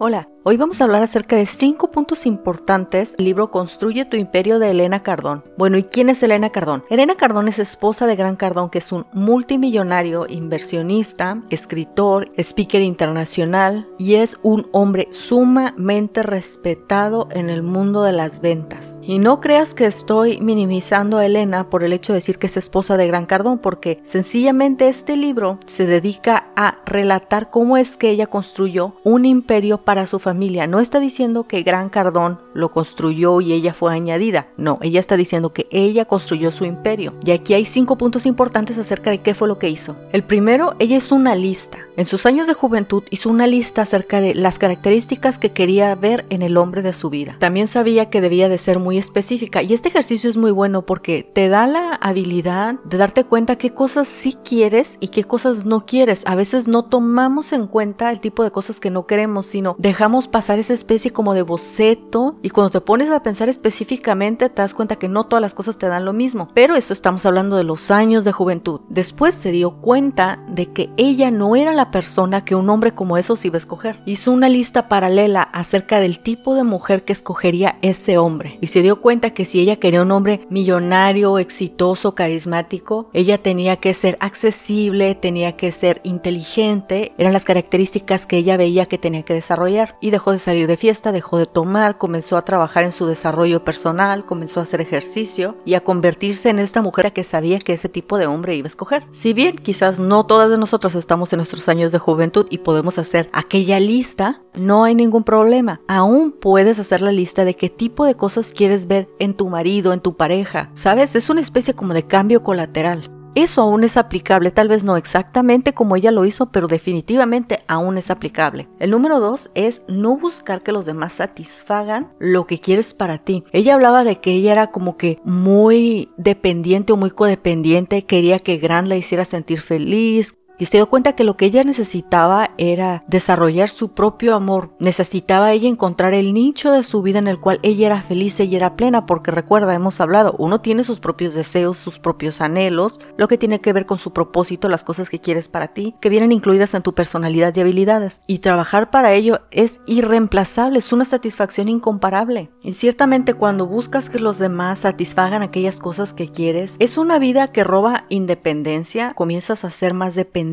Hola, hoy vamos a hablar acerca de cinco puntos importantes del libro Construye tu imperio de Elena Cardón. Bueno, ¿y quién es Elena Cardón? Elena Cardón es esposa de Gran Cardón, que es un multimillonario, inversionista, escritor, speaker internacional y es un hombre sumamente respetado en el mundo de las ventas. Y no creas que estoy minimizando a Elena por el hecho de decir que es esposa de Gran Cardón, porque sencillamente este libro se dedica a relatar cómo es que ella construyó un imperio para su familia. No está diciendo que Gran Cardón lo construyó y ella fue añadida. No, ella está diciendo que ella construyó su imperio. Y aquí hay cinco puntos importantes acerca de qué fue lo que hizo. El primero, ella hizo una lista. En sus años de juventud hizo una lista acerca de las características que quería ver en el hombre de su vida. También sabía que debía de ser muy específica y este ejercicio es muy bueno porque te da la habilidad de darte cuenta qué cosas sí quieres y qué cosas no quieres. A veces no tomamos en cuenta el tipo de cosas que no queremos, sino dejamos pasar esa especie como de boceto y cuando te pones a pensar específicamente te das cuenta que no todas las cosas te dan lo mismo. Pero eso estamos hablando de los años de juventud. Después se dio cuenta de que ella no era la persona que un hombre como esos iba a escoger. Hizo una lista paralela acerca del tipo de mujer que escogería ese hombre y se dio cuenta que si ella quería un hombre millonario, exitoso, carismático, ella tenía que ser accesible, tenía que ser inteligente, eran las características que ella veía que tenía que desarrollar y dejó de salir de fiesta, dejó de tomar, comenzó a trabajar en su desarrollo personal, comenzó a hacer ejercicio y a convertirse en esta mujer que sabía que ese tipo de hombre iba a escoger. Si bien quizás no todas de nosotros estamos en nuestros años de juventud y podemos hacer aquella lista, no hay ningún problema. Aún puedes hacer la lista de qué tipo de cosas quieres ver en tu marido, en tu pareja. ¿Sabes? Es una especie como de cambio colateral. Eso aún es aplicable, tal vez no exactamente como ella lo hizo, pero definitivamente aún es aplicable. El número dos es no buscar que los demás satisfagan lo que quieres para ti. Ella hablaba de que ella era como que muy dependiente o muy codependiente, quería que Gran la hiciera sentir feliz, y se dio cuenta que lo que ella necesitaba era desarrollar su propio amor. Necesitaba ella encontrar el nicho de su vida en el cual ella era feliz, y era plena, porque recuerda, hemos hablado, uno tiene sus propios deseos, sus propios anhelos, lo que tiene que ver con su propósito, las cosas que quieres para ti, que vienen incluidas en tu personalidad y habilidades. Y trabajar para ello es irreemplazable, es una satisfacción incomparable. Y ciertamente cuando buscas que los demás satisfagan aquellas cosas que quieres, es una vida que roba independencia, comienzas a ser más dependiente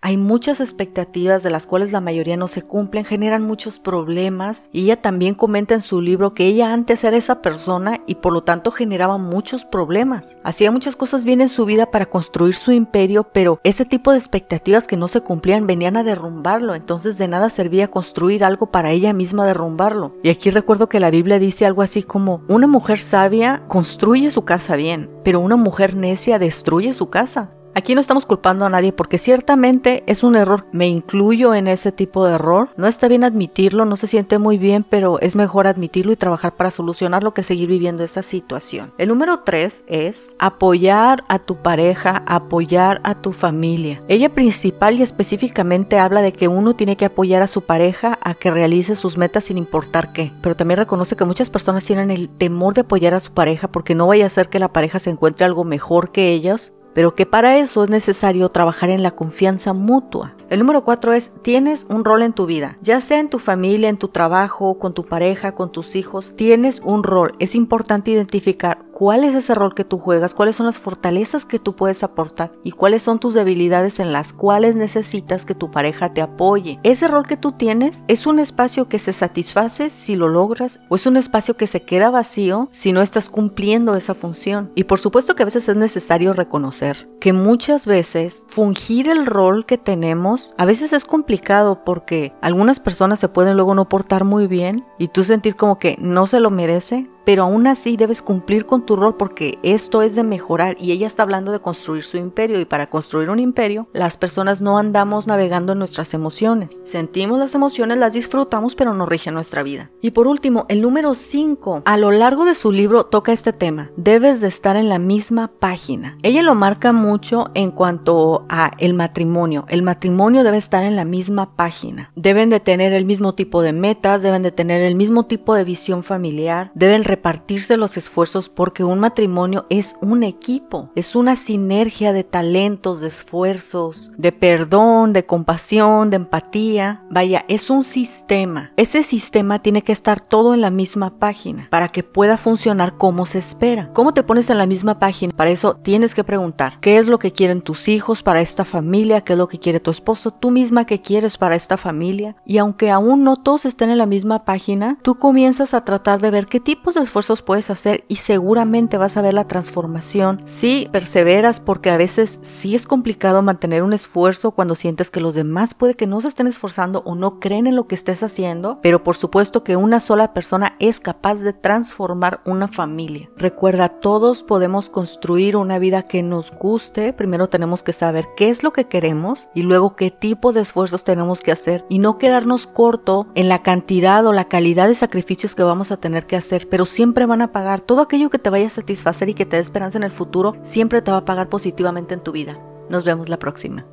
hay muchas expectativas de las cuales la mayoría no se cumplen, generan muchos problemas y ella también comenta en su libro que ella antes era esa persona y por lo tanto generaba muchos problemas. Hacía muchas cosas bien en su vida para construir su imperio, pero ese tipo de expectativas que no se cumplían venían a derrumbarlo, entonces de nada servía construir algo para ella misma derrumbarlo. Y aquí recuerdo que la Biblia dice algo así como, una mujer sabia construye su casa bien, pero una mujer necia destruye su casa. Aquí no estamos culpando a nadie porque ciertamente es un error. Me incluyo en ese tipo de error. No está bien admitirlo, no se siente muy bien, pero es mejor admitirlo y trabajar para solucionarlo que seguir viviendo esa situación. El número tres es apoyar a tu pareja, apoyar a tu familia. Ella principal y específicamente habla de que uno tiene que apoyar a su pareja a que realice sus metas sin importar qué. Pero también reconoce que muchas personas tienen el temor de apoyar a su pareja porque no vaya a ser que la pareja se encuentre algo mejor que ellos pero que para eso es necesario trabajar en la confianza mutua. El número cuatro es, tienes un rol en tu vida, ya sea en tu familia, en tu trabajo, con tu pareja, con tus hijos, tienes un rol. Es importante identificar cuál es ese rol que tú juegas, cuáles son las fortalezas que tú puedes aportar y cuáles son tus debilidades en las cuales necesitas que tu pareja te apoye. Ese rol que tú tienes es un espacio que se satisface si lo logras o es un espacio que se queda vacío si no estás cumpliendo esa función. Y por supuesto que a veces es necesario reconocer que muchas veces fungir el rol que tenemos a veces es complicado porque algunas personas se pueden luego no portar muy bien y tú sentir como que no se lo merece pero aún así debes cumplir con tu rol porque esto es de mejorar y ella está hablando de construir su imperio y para construir un imperio las personas no andamos navegando en nuestras emociones. Sentimos las emociones, las disfrutamos, pero no rigen nuestra vida. Y por último, el número 5, a lo largo de su libro toca este tema, debes de estar en la misma página. Ella lo marca mucho en cuanto a el matrimonio. El matrimonio debe estar en la misma página. Deben de tener el mismo tipo de metas, deben de tener el mismo tipo de visión familiar, deben repartirse los esfuerzos porque un matrimonio es un equipo, es una sinergia de talentos, de esfuerzos, de perdón, de compasión, de empatía. Vaya, es un sistema. Ese sistema tiene que estar todo en la misma página para que pueda funcionar como se espera. ¿Cómo te pones en la misma página? Para eso tienes que preguntar, ¿qué es lo que quieren tus hijos para esta familia? ¿Qué es lo que quiere tu esposo? ¿Tú misma qué quieres para esta familia? Y aunque aún no todos estén en la misma página, tú comienzas a tratar de ver qué tipos de esfuerzos puedes hacer y seguramente vas a ver la transformación si perseveras porque a veces sí es complicado mantener un esfuerzo cuando sientes que los demás puede que no se estén esforzando o no creen en lo que estés haciendo, pero por supuesto que una sola persona es capaz de transformar una familia. Recuerda, todos podemos construir una vida que nos guste, primero tenemos que saber qué es lo que queremos y luego qué tipo de esfuerzos tenemos que hacer y no quedarnos corto en la cantidad o la calidad de sacrificios que vamos a tener que hacer, pero siempre van a pagar todo aquello que te vaya a satisfacer y que te dé esperanza en el futuro, siempre te va a pagar positivamente en tu vida. Nos vemos la próxima.